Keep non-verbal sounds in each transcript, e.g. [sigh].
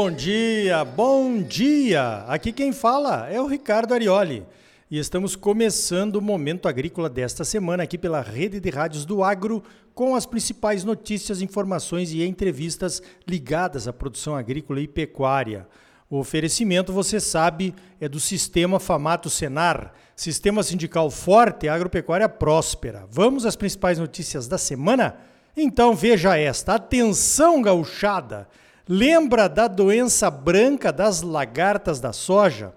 bom dia, bom dia! Aqui quem fala é o Ricardo Arioli e estamos começando o Momento Agrícola desta semana aqui pela Rede de Rádios do Agro com as principais notícias, informações e entrevistas ligadas à produção agrícola e pecuária. O oferecimento, você sabe, é do Sistema Famato Senar, Sistema Sindical Forte e Agropecuária Próspera. Vamos às principais notícias da semana? Então veja esta. Atenção, gauchada! Lembra da doença branca das lagartas da soja?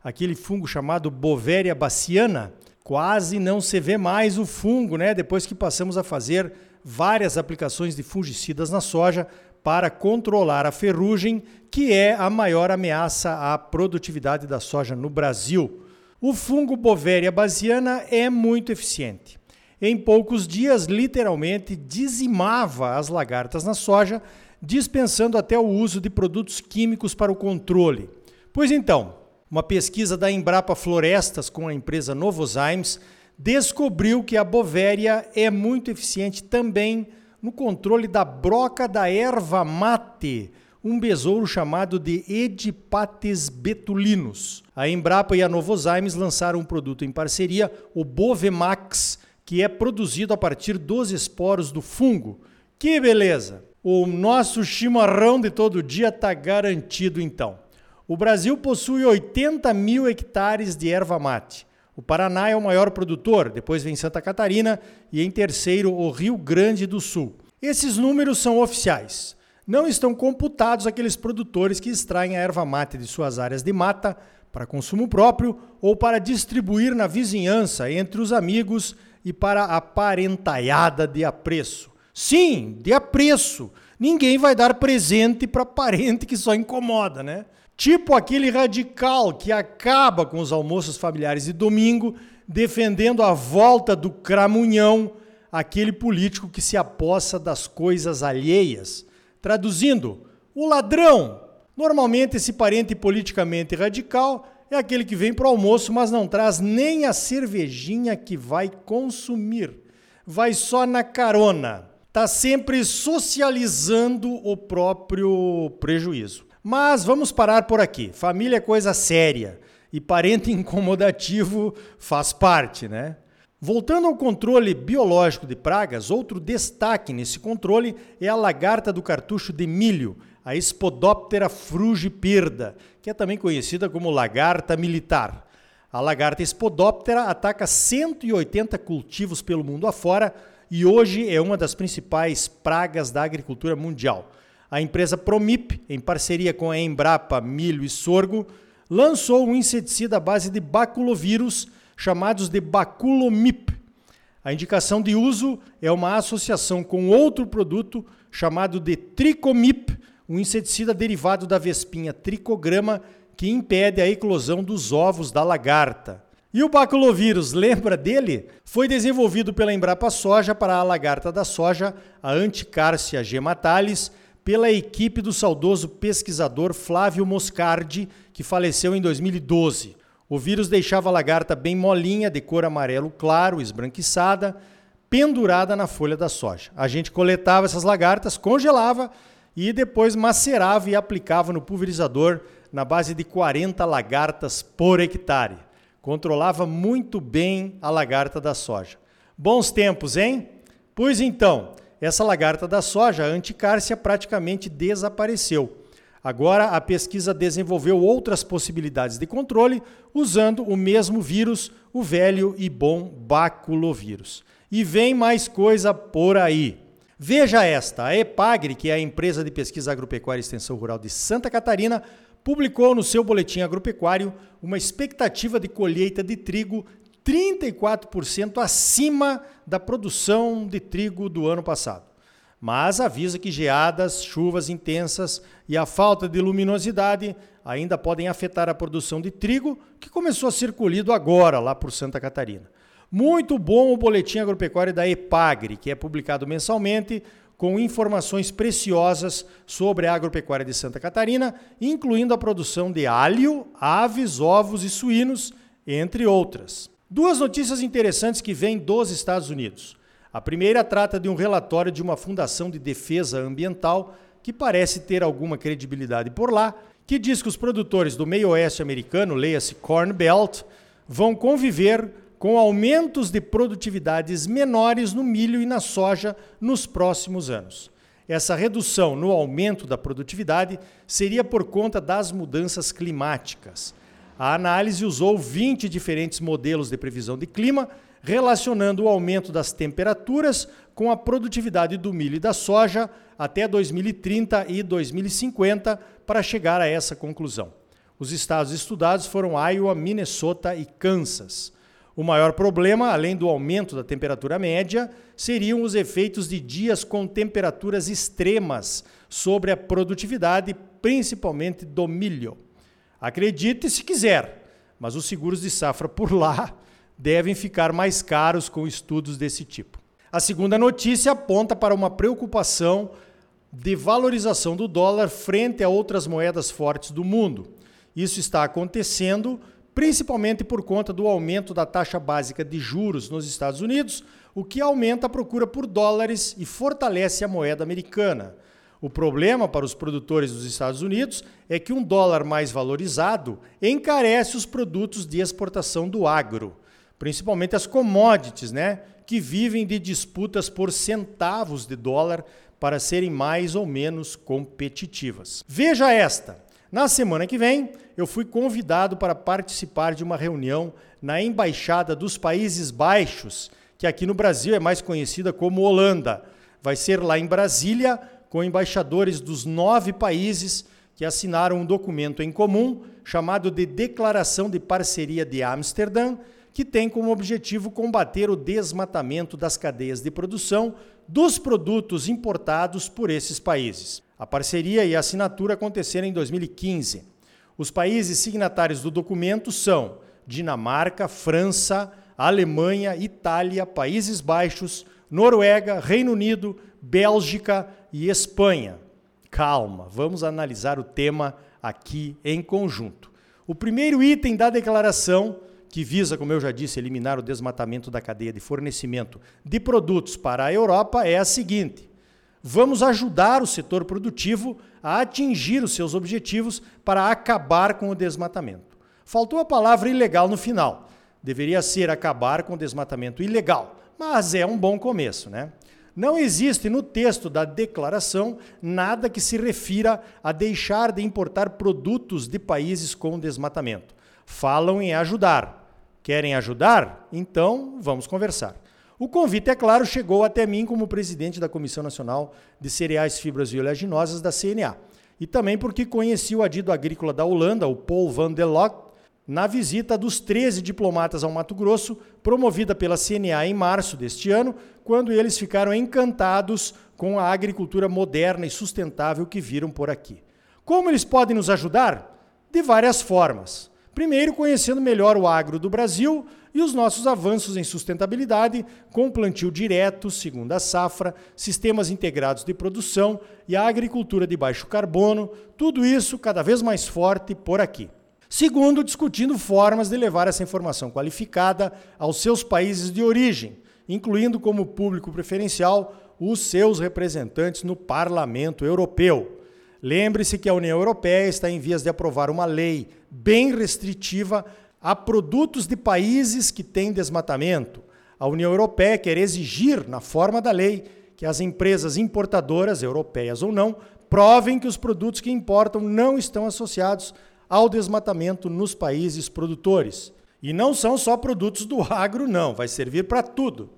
Aquele fungo chamado Bovéria baciana? Quase não se vê mais o fungo, né? Depois que passamos a fazer várias aplicações de fungicidas na soja para controlar a ferrugem, que é a maior ameaça à produtividade da soja no Brasil. O fungo Bovéria baciana é muito eficiente. Em poucos dias, literalmente dizimava as lagartas na soja dispensando até o uso de produtos químicos para o controle. Pois então, uma pesquisa da Embrapa Florestas com a empresa Novozymes descobriu que a bovéria é muito eficiente também no controle da broca da erva mate, um besouro chamado de Edipates betulinus. A Embrapa e a Novozymes lançaram um produto em parceria, o Bovemax, que é produzido a partir dos esporos do fungo. Que beleza! O nosso chimarrão de todo dia está garantido então. O Brasil possui 80 mil hectares de erva mate. O Paraná é o maior produtor, depois vem Santa Catarina e em terceiro o Rio Grande do Sul. Esses números são oficiais. Não estão computados aqueles produtores que extraem a erva mate de suas áreas de mata para consumo próprio ou para distribuir na vizinhança, entre os amigos e para a parentaiada de apreço. Sim, de apreço. Ninguém vai dar presente para parente que só incomoda, né? Tipo aquele radical que acaba com os almoços familiares de domingo, defendendo a volta do cramunhão, aquele político que se apossa das coisas alheias. Traduzindo, o ladrão. Normalmente esse parente politicamente radical é aquele que vem para o almoço, mas não traz nem a cervejinha que vai consumir. Vai só na carona está sempre socializando o próprio prejuízo. Mas vamos parar por aqui. Família é coisa séria e parente [laughs] incomodativo faz parte, né? Voltando ao controle biológico de pragas, outro destaque nesse controle é a lagarta do cartucho de milho, a Spodoptera frugipirda, que é também conhecida como lagarta militar. A lagarta Spodoptera ataca 180 cultivos pelo mundo afora, e hoje é uma das principais pragas da agricultura mundial. A empresa Promip, em parceria com a Embrapa Milho e Sorgo, lançou um inseticida à base de baculovírus chamados de Baculomip. A indicação de uso é uma associação com outro produto chamado de Tricomip, um inseticida derivado da vespinha tricograma que impede a eclosão dos ovos da lagarta. E o baculovírus, lembra dele? Foi desenvolvido pela Embrapa Soja para a lagarta da soja, a Anticárcia gematalis, pela equipe do saudoso pesquisador Flávio Moscardi, que faleceu em 2012. O vírus deixava a lagarta bem molinha, de cor amarelo claro, esbranquiçada, pendurada na folha da soja. A gente coletava essas lagartas, congelava e depois macerava e aplicava no pulverizador na base de 40 lagartas por hectare. Controlava muito bem a lagarta da soja. Bons tempos, hein? Pois então, essa lagarta da soja, a anticárcia, praticamente desapareceu. Agora, a pesquisa desenvolveu outras possibilidades de controle usando o mesmo vírus, o velho e bom baculovírus. E vem mais coisa por aí. Veja esta: a EPAGRE, que é a empresa de pesquisa agropecuária e extensão rural de Santa Catarina, publicou no seu boletim agropecuário uma expectativa de colheita de trigo 34% acima da produção de trigo do ano passado. Mas avisa que geadas, chuvas intensas e a falta de luminosidade ainda podem afetar a produção de trigo, que começou a ser colhido agora lá por Santa Catarina. Muito bom o boletim agropecuário da EPAGRE, que é publicado mensalmente com informações preciosas sobre a agropecuária de Santa Catarina, incluindo a produção de alho, aves, ovos e suínos, entre outras. Duas notícias interessantes que vêm dos Estados Unidos. A primeira trata de um relatório de uma fundação de defesa ambiental que parece ter alguma credibilidade por lá, que diz que os produtores do meio oeste americano, leia-se Corn Belt, vão conviver com aumentos de produtividades menores no milho e na soja nos próximos anos. Essa redução no aumento da produtividade seria por conta das mudanças climáticas. A análise usou 20 diferentes modelos de previsão de clima, relacionando o aumento das temperaturas com a produtividade do milho e da soja até 2030 e 2050 para chegar a essa conclusão. Os estados estudados foram Iowa, Minnesota e Kansas. O maior problema, além do aumento da temperatura média, seriam os efeitos de dias com temperaturas extremas sobre a produtividade, principalmente do milho. Acredite se quiser, mas os seguros de safra por lá devem ficar mais caros com estudos desse tipo. A segunda notícia aponta para uma preocupação de valorização do dólar frente a outras moedas fortes do mundo. Isso está acontecendo principalmente por conta do aumento da taxa básica de juros nos Estados Unidos, o que aumenta a procura por dólares e fortalece a moeda americana. O problema para os produtores dos Estados Unidos é que um dólar mais valorizado encarece os produtos de exportação do agro, principalmente as commodities, né, que vivem de disputas por centavos de dólar para serem mais ou menos competitivas. Veja esta. Na semana que vem, eu fui convidado para participar de uma reunião na Embaixada dos Países Baixos, que aqui no Brasil é mais conhecida como Holanda. Vai ser lá em Brasília, com embaixadores dos nove países que assinaram um documento em comum chamado de Declaração de Parceria de Amsterdã, que tem como objetivo combater o desmatamento das cadeias de produção dos produtos importados por esses países. A parceria e a assinatura aconteceram em 2015. Os países signatários do documento são Dinamarca, França, Alemanha, Itália, Países Baixos, Noruega, Reino Unido, Bélgica e Espanha. Calma, vamos analisar o tema aqui em conjunto. O primeiro item da declaração, que visa, como eu já disse, eliminar o desmatamento da cadeia de fornecimento de produtos para a Europa, é a seguinte: vamos ajudar o setor produtivo a atingir os seus objetivos para acabar com o desmatamento. Faltou a palavra ilegal no final. Deveria ser acabar com o desmatamento ilegal, mas é um bom começo, né? Não existe no texto da declaração nada que se refira a deixar de importar produtos de países com desmatamento. Falam em ajudar. Querem ajudar? Então vamos conversar. O convite, é claro, chegou até mim como presidente da Comissão Nacional de Cereais, Fibras e Oleaginosas da CNA. E também porque conheci o adido agrícola da Holanda, o Paul van der Lock, na visita dos 13 diplomatas ao Mato Grosso, promovida pela CNA em março deste ano, quando eles ficaram encantados com a agricultura moderna e sustentável que viram por aqui. Como eles podem nos ajudar? De várias formas. Primeiro, conhecendo melhor o agro do Brasil e os nossos avanços em sustentabilidade, com plantio direto, segunda safra, sistemas integrados de produção e a agricultura de baixo carbono, tudo isso cada vez mais forte por aqui. Segundo, discutindo formas de levar essa informação qualificada aos seus países de origem, incluindo como público preferencial os seus representantes no Parlamento Europeu. Lembre-se que a União Europeia está em vias de aprovar uma lei bem restritiva a produtos de países que têm desmatamento. A União Europeia quer exigir, na forma da lei, que as empresas importadoras, europeias ou não, provem que os produtos que importam não estão associados ao desmatamento nos países produtores. E não são só produtos do agro, não, vai servir para tudo.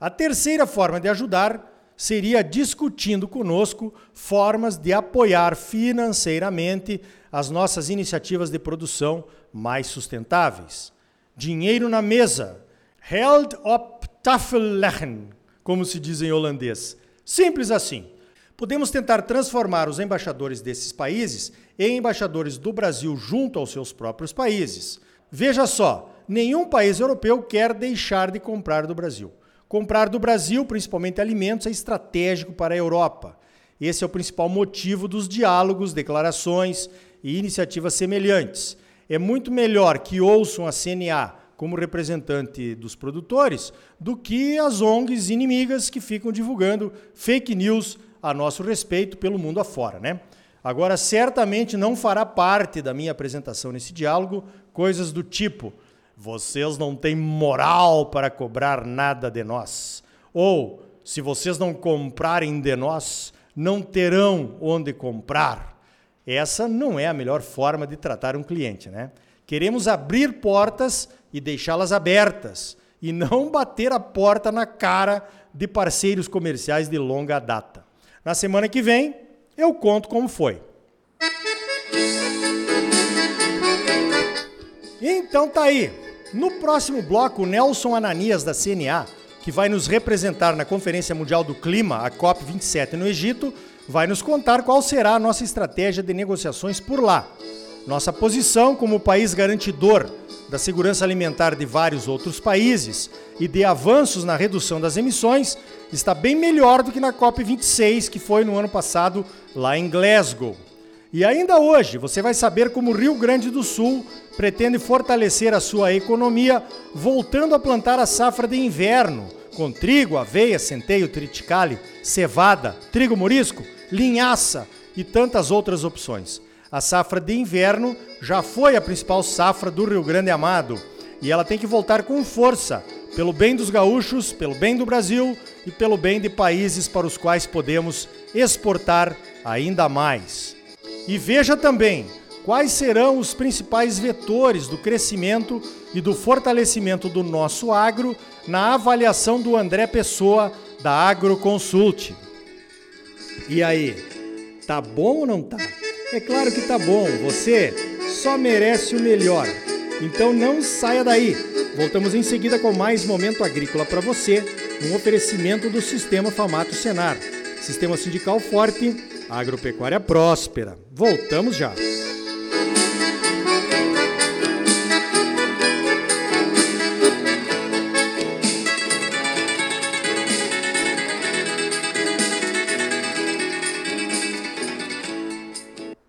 A terceira forma de ajudar seria discutindo conosco formas de apoiar financeiramente as nossas iniciativas de produção mais sustentáveis. Dinheiro na mesa. Held op tafel leggen, como se diz em holandês. Simples assim. Podemos tentar transformar os embaixadores desses países em embaixadores do Brasil junto aos seus próprios países. Veja só, nenhum país europeu quer deixar de comprar do Brasil. Comprar do Brasil, principalmente alimentos, é estratégico para a Europa. Esse é o principal motivo dos diálogos, declarações e iniciativas semelhantes. É muito melhor que ouçam a CNA como representante dos produtores do que as ONGs inimigas que ficam divulgando fake news a nosso respeito pelo mundo afora, né? Agora, certamente não fará parte da minha apresentação nesse diálogo coisas do tipo: vocês não têm moral para cobrar nada de nós. Ou, se vocês não comprarem de nós, não terão onde comprar. Essa não é a melhor forma de tratar um cliente, né? Queremos abrir portas e deixá-las abertas e não [laughs] bater a porta na cara de parceiros comerciais de longa data. Na semana que vem, eu conto como foi. Então tá aí. No próximo bloco, o Nelson Ananias da CNA, que vai nos representar na Conferência Mundial do Clima, a COP27 no Egito, vai nos contar qual será a nossa estratégia de negociações por lá. Nossa posição como país garantidor da segurança alimentar de vários outros países e de avanços na redução das emissões está bem melhor do que na COP26, que foi no ano passado lá em Glasgow. E ainda hoje você vai saber como o Rio Grande do Sul pretende fortalecer a sua economia, voltando a plantar a safra de inverno, com trigo, aveia, centeio, triticale, cevada, trigo morisco, linhaça e tantas outras opções. A safra de inverno já foi a principal safra do Rio Grande Amado e ela tem que voltar com força, pelo bem dos gaúchos, pelo bem do Brasil e pelo bem de países para os quais podemos exportar ainda mais. E veja também quais serão os principais vetores do crescimento e do fortalecimento do nosso agro na avaliação do André Pessoa da Agroconsult. E aí, tá bom ou não tá? É claro que tá bom, você só merece o melhor. Então não saia daí. Voltamos em seguida com mais momento agrícola para você, um oferecimento do Sistema Famato Senar. Sistema sindical forte, agropecuária próspera. Voltamos já.